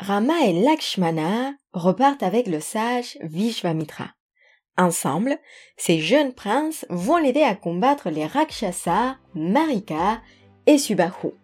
Rama et Lakshmana repartent avec le sage Vishvamitra. Ensemble, ces jeunes princes vont l'aider à combattre les Rakshasas, Marika et Subahu.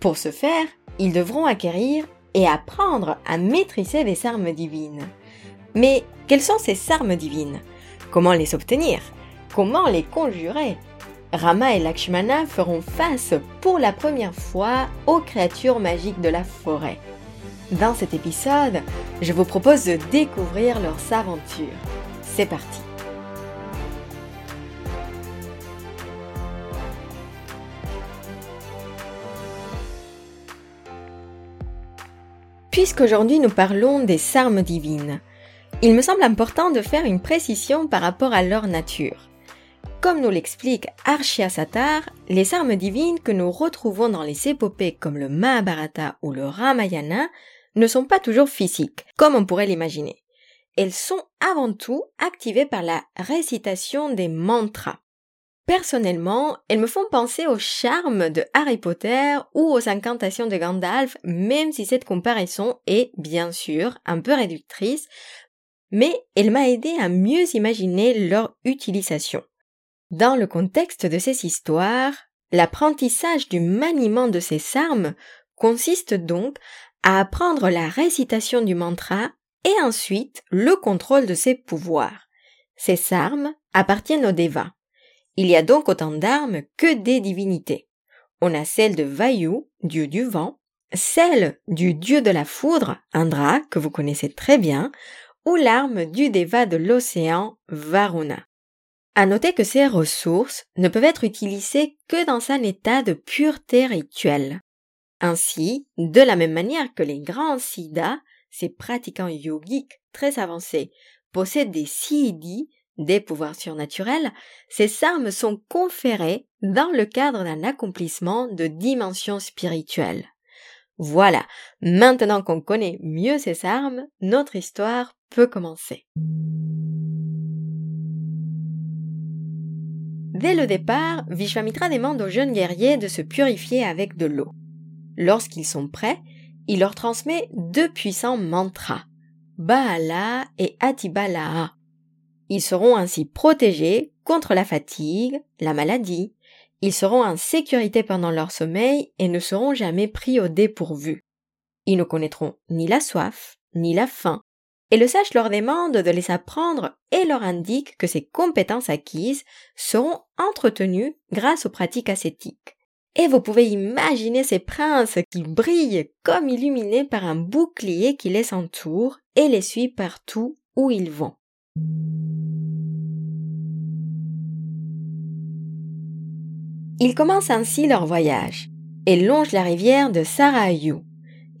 Pour ce faire, ils devront acquérir et apprendre à maîtriser les armes divines. Mais quelles sont ces armes divines? Comment les obtenir? Comment les conjurer? Rama et Lakshmana feront face pour la première fois aux créatures magiques de la forêt. Dans cet épisode, je vous propose de découvrir leurs aventures. C'est parti Puisqu'aujourd'hui nous parlons des armes divines, il me semble important de faire une précision par rapport à leur nature. Comme nous l'explique Arshia les armes divines que nous retrouvons dans les épopées comme le Mahabharata ou le Ramayana ne sont pas toujours physiques, comme on pourrait l'imaginer. Elles sont avant tout activées par la récitation des mantras. Personnellement, elles me font penser au charme de Harry Potter ou aux incantations de Gandalf, même si cette comparaison est, bien sûr, un peu réductrice, mais elle m'a aidé à mieux imaginer leur utilisation. Dans le contexte de ces histoires, l'apprentissage du maniement de ces armes consiste donc à apprendre la récitation du mantra et ensuite le contrôle de ses pouvoirs. Ces armes appartiennent aux Devas. Il y a donc autant d'armes que des divinités. On a celle de Vayu, dieu du vent, celle du dieu de la foudre, Indra, que vous connaissez très bien, ou l'arme du Deva de l'océan, Varuna. À noter que ces ressources ne peuvent être utilisées que dans un état de pureté rituelle. Ainsi, de la même manière que les grands siddhas, ces pratiquants yogiques très avancés, possèdent des siddhis, des pouvoirs surnaturels, ces armes sont conférées dans le cadre d'un accomplissement de dimension spirituelle. Voilà, maintenant qu'on connaît mieux ces armes, notre histoire peut commencer. Dès le départ, Vishwamitra demande aux jeunes guerriers de se purifier avec de l'eau. Lorsqu'ils sont prêts, il leur transmet deux puissants mantras, Baala et Atibala'a. Ils seront ainsi protégés contre la fatigue, la maladie, ils seront en sécurité pendant leur sommeil et ne seront jamais pris au dépourvu. Ils ne connaîtront ni la soif, ni la faim, et le sage leur demande de les apprendre et leur indique que ces compétences acquises seront entretenues grâce aux pratiques ascétiques. Et vous pouvez imaginer ces princes qui brillent comme illuminés par un bouclier qui les entoure et les suit partout où ils vont. Ils commencent ainsi leur voyage et longent la rivière de Sarayu.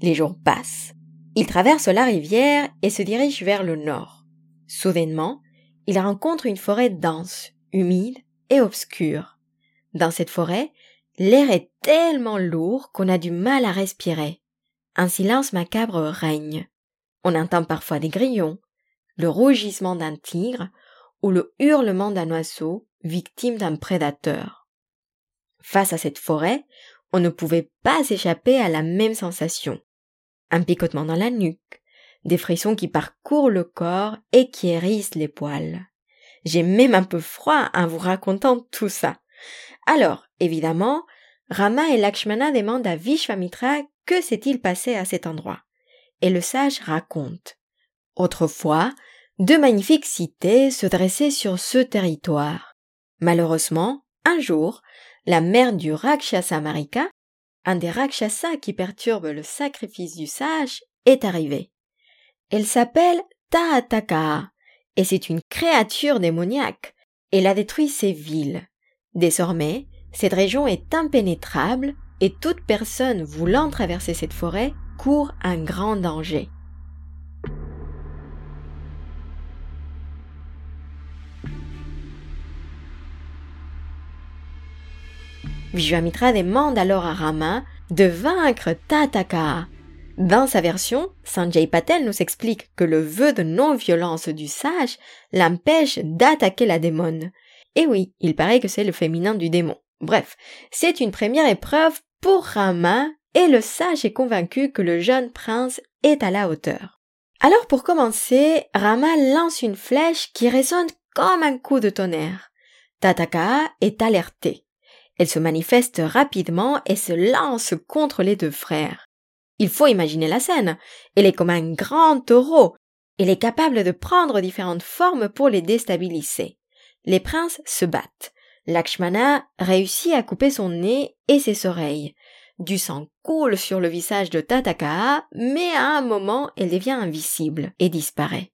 Les jours passent. Ils traversent la rivière et se dirigent vers le nord. Soudainement, ils rencontrent une forêt dense, humide et obscure. Dans cette forêt, l'air est tellement lourd qu'on a du mal à respirer. Un silence macabre règne. On entend parfois des grillons, le rougissement d'un tigre ou le hurlement d'un oiseau victime d'un prédateur. Face à cette forêt, on ne pouvait pas échapper à la même sensation un picotement dans la nuque, des frissons qui parcourent le corps et qui hérissent les poils. J'ai même un peu froid en vous racontant tout ça. Alors, évidemment, Rama et Lakshmana demandent à Vishvamitra que s'est-il passé à cet endroit. Et le sage raconte. Autrefois, deux magnifiques cités se dressaient sur ce territoire. Malheureusement, un jour, la mère du Rakshasa Marika un des Rakshasas qui perturbe le sacrifice du sage, est arrivé. Elle s'appelle Taataka, et c'est une créature démoniaque. Elle a détruit ces villes. Désormais, cette région est impénétrable et toute personne voulant traverser cette forêt court un grand danger. Vishwamitra demande alors à Rama de vaincre Tataka. Dans sa version, Sanjay Patel nous explique que le vœu de non-violence du sage l'empêche d'attaquer la démone. Et oui, il paraît que c'est le féminin du démon. Bref, c'est une première épreuve pour Rama et le sage est convaincu que le jeune prince est à la hauteur. Alors pour commencer, Rama lance une flèche qui résonne comme un coup de tonnerre. Tataka est alertée. Elle se manifeste rapidement et se lance contre les deux frères. Il faut imaginer la scène. Elle est comme un grand taureau. Elle est capable de prendre différentes formes pour les déstabiliser. Les princes se battent. Lakshmana réussit à couper son nez et ses oreilles. Du sang coule sur le visage de Tataka, mais à un moment elle devient invisible et disparaît.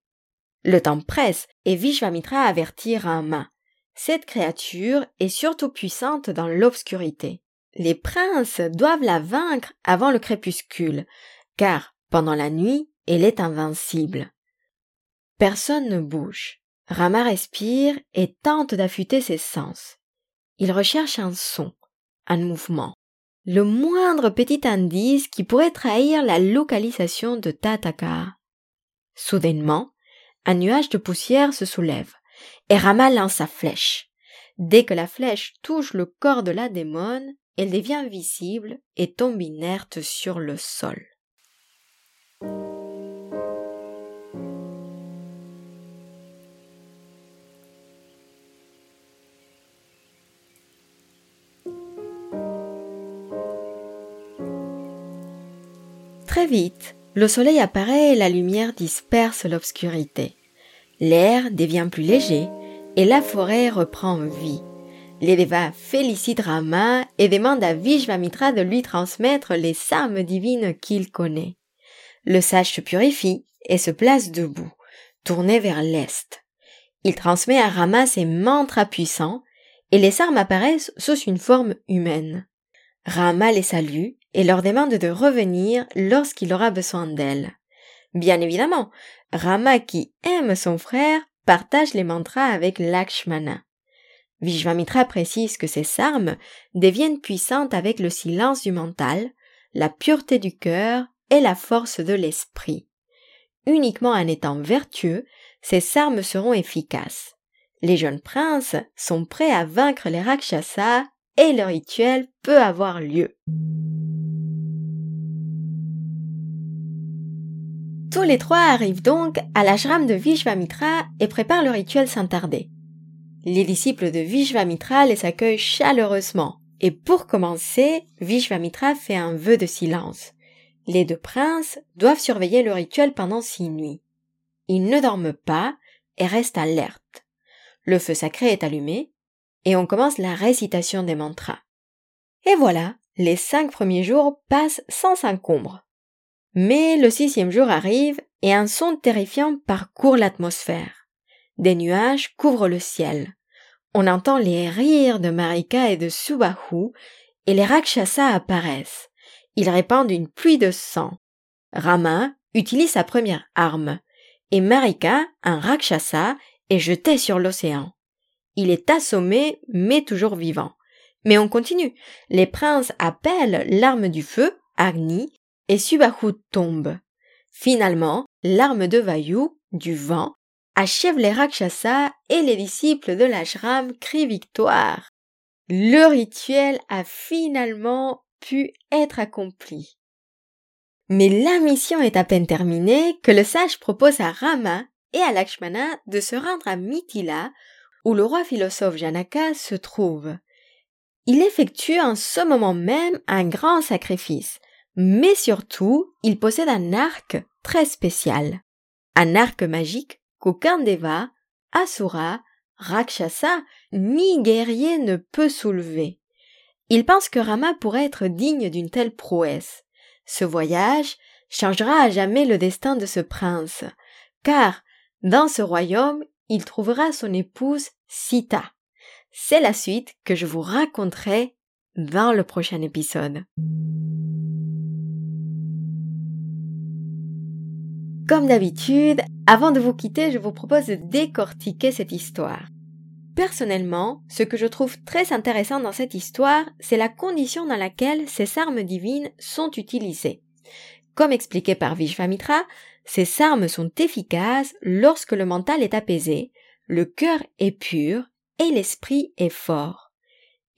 Le temps presse et Vishvamitra avertit Rama. Cette créature est surtout puissante dans l'obscurité. Les princes doivent la vaincre avant le crépuscule, car pendant la nuit, elle est invincible. Personne ne bouge. Rama respire et tente d'affûter ses sens. Il recherche un son, un mouvement, le moindre petit indice qui pourrait trahir la localisation de Tataka. Soudainement, un nuage de poussière se soulève, et Rama lance sa flèche. Dès que la flèche touche le corps de la démone, elle devient visible et tombe inerte sur le sol. Très vite, le soleil apparaît et la lumière disperse l'obscurité. L'air devient plus léger et la forêt reprend vie. L'Edeva félicite Rama et demande à Vishvamitra de lui transmettre les armes divines qu'il connaît. Le sage se purifie et se place debout, tourné vers l'est. Il transmet à Rama ses mantras puissants et les armes apparaissent sous une forme humaine. Rama les salue et leur demande de revenir lorsqu'il aura besoin d'elle. Bien évidemment, Rama qui aime son frère partage les mantras avec Lakshmana. Vishvamitra précise que ces armes deviennent puissantes avec le silence du mental, la pureté du cœur et la force de l'esprit. Uniquement en étant vertueux, ces armes seront efficaces. Les jeunes princes sont prêts à vaincre les Rakshasas et le rituel peut avoir lieu. Tous les trois arrivent donc à l'ashram de Vishvamitra et préparent le rituel sans tarder. Les disciples de Vishvamitra les accueillent chaleureusement. Et pour commencer, Vishvamitra fait un vœu de silence. Les deux princes doivent surveiller le rituel pendant six nuits. Ils ne dorment pas et restent alertes. Le feu sacré est allumé et on commence la récitation des mantras. Et voilà, les cinq premiers jours passent sans encombre. Mais le sixième jour arrive et un son terrifiant parcourt l'atmosphère. Des nuages couvrent le ciel. On entend les rires de Marika et de Subahu et les Rakshasas apparaissent. Ils répandent une pluie de sang. Rama utilise sa première arme et Marika, un Rakshasa, est jeté sur l'océan. Il est assommé mais toujours vivant. Mais on continue. Les princes appellent l'arme du feu, Agni, et Subahu tombe. Finalement, l'arme de Vayu, du vent, achève les Rakshasas et les disciples de l'ashram crient victoire. Le rituel a finalement pu être accompli. Mais la mission est à peine terminée que le sage propose à Rama et à Lakshmana de se rendre à Mithila où le roi philosophe Janaka se trouve. Il effectue en ce moment même un grand sacrifice, mais surtout il possède un arc très spécial, un arc magique qu'aucun Deva, Asura, Rakshasa ni guerrier ne peut soulever. Il pense que Rama pourrait être digne d'une telle prouesse. Ce voyage changera à jamais le destin de ce prince, car dans ce royaume il trouvera son épouse Sita. C'est la suite que je vous raconterai dans le prochain épisode. Comme d'habitude, avant de vous quitter, je vous propose de décortiquer cette histoire. Personnellement, ce que je trouve très intéressant dans cette histoire, c'est la condition dans laquelle ces armes divines sont utilisées. Comme expliqué par Vishvamitra, ces armes sont efficaces lorsque le mental est apaisé, le cœur est pur et l'esprit est fort.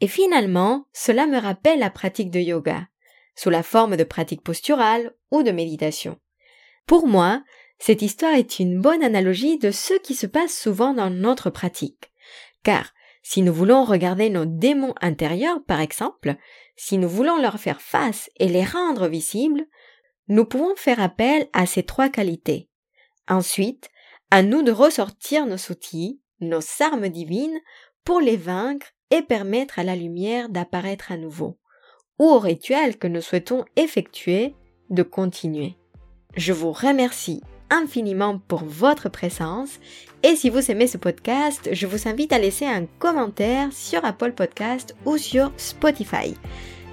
Et finalement, cela me rappelle la pratique de yoga, sous la forme de pratique posturale ou de méditation. Pour moi, cette histoire est une bonne analogie de ce qui se passe souvent dans notre pratique. Car si nous voulons regarder nos démons intérieurs, par exemple, si nous voulons leur faire face et les rendre visibles, nous pouvons faire appel à ces trois qualités. Ensuite, à nous de ressortir nos outils, nos armes divines, pour les vaincre et permettre à la lumière d'apparaître à nouveau, ou au rituel que nous souhaitons effectuer de continuer. Je vous remercie infiniment pour votre présence et si vous aimez ce podcast, je vous invite à laisser un commentaire sur Apple Podcast ou sur Spotify.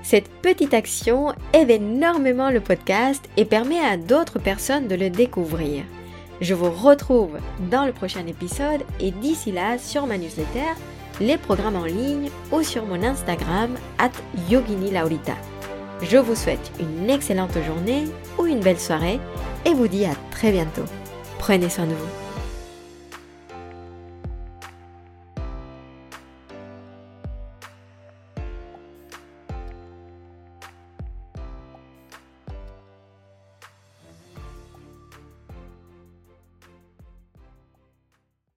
Cette petite action aide énormément le podcast et permet à d'autres personnes de le découvrir. Je vous retrouve dans le prochain épisode et d'ici là sur ma newsletter, les programmes en ligne ou sur mon Instagram at Yogini Laurita. Je vous souhaite une excellente journée ou une belle soirée et vous dis à très bientôt. Prenez soin de vous.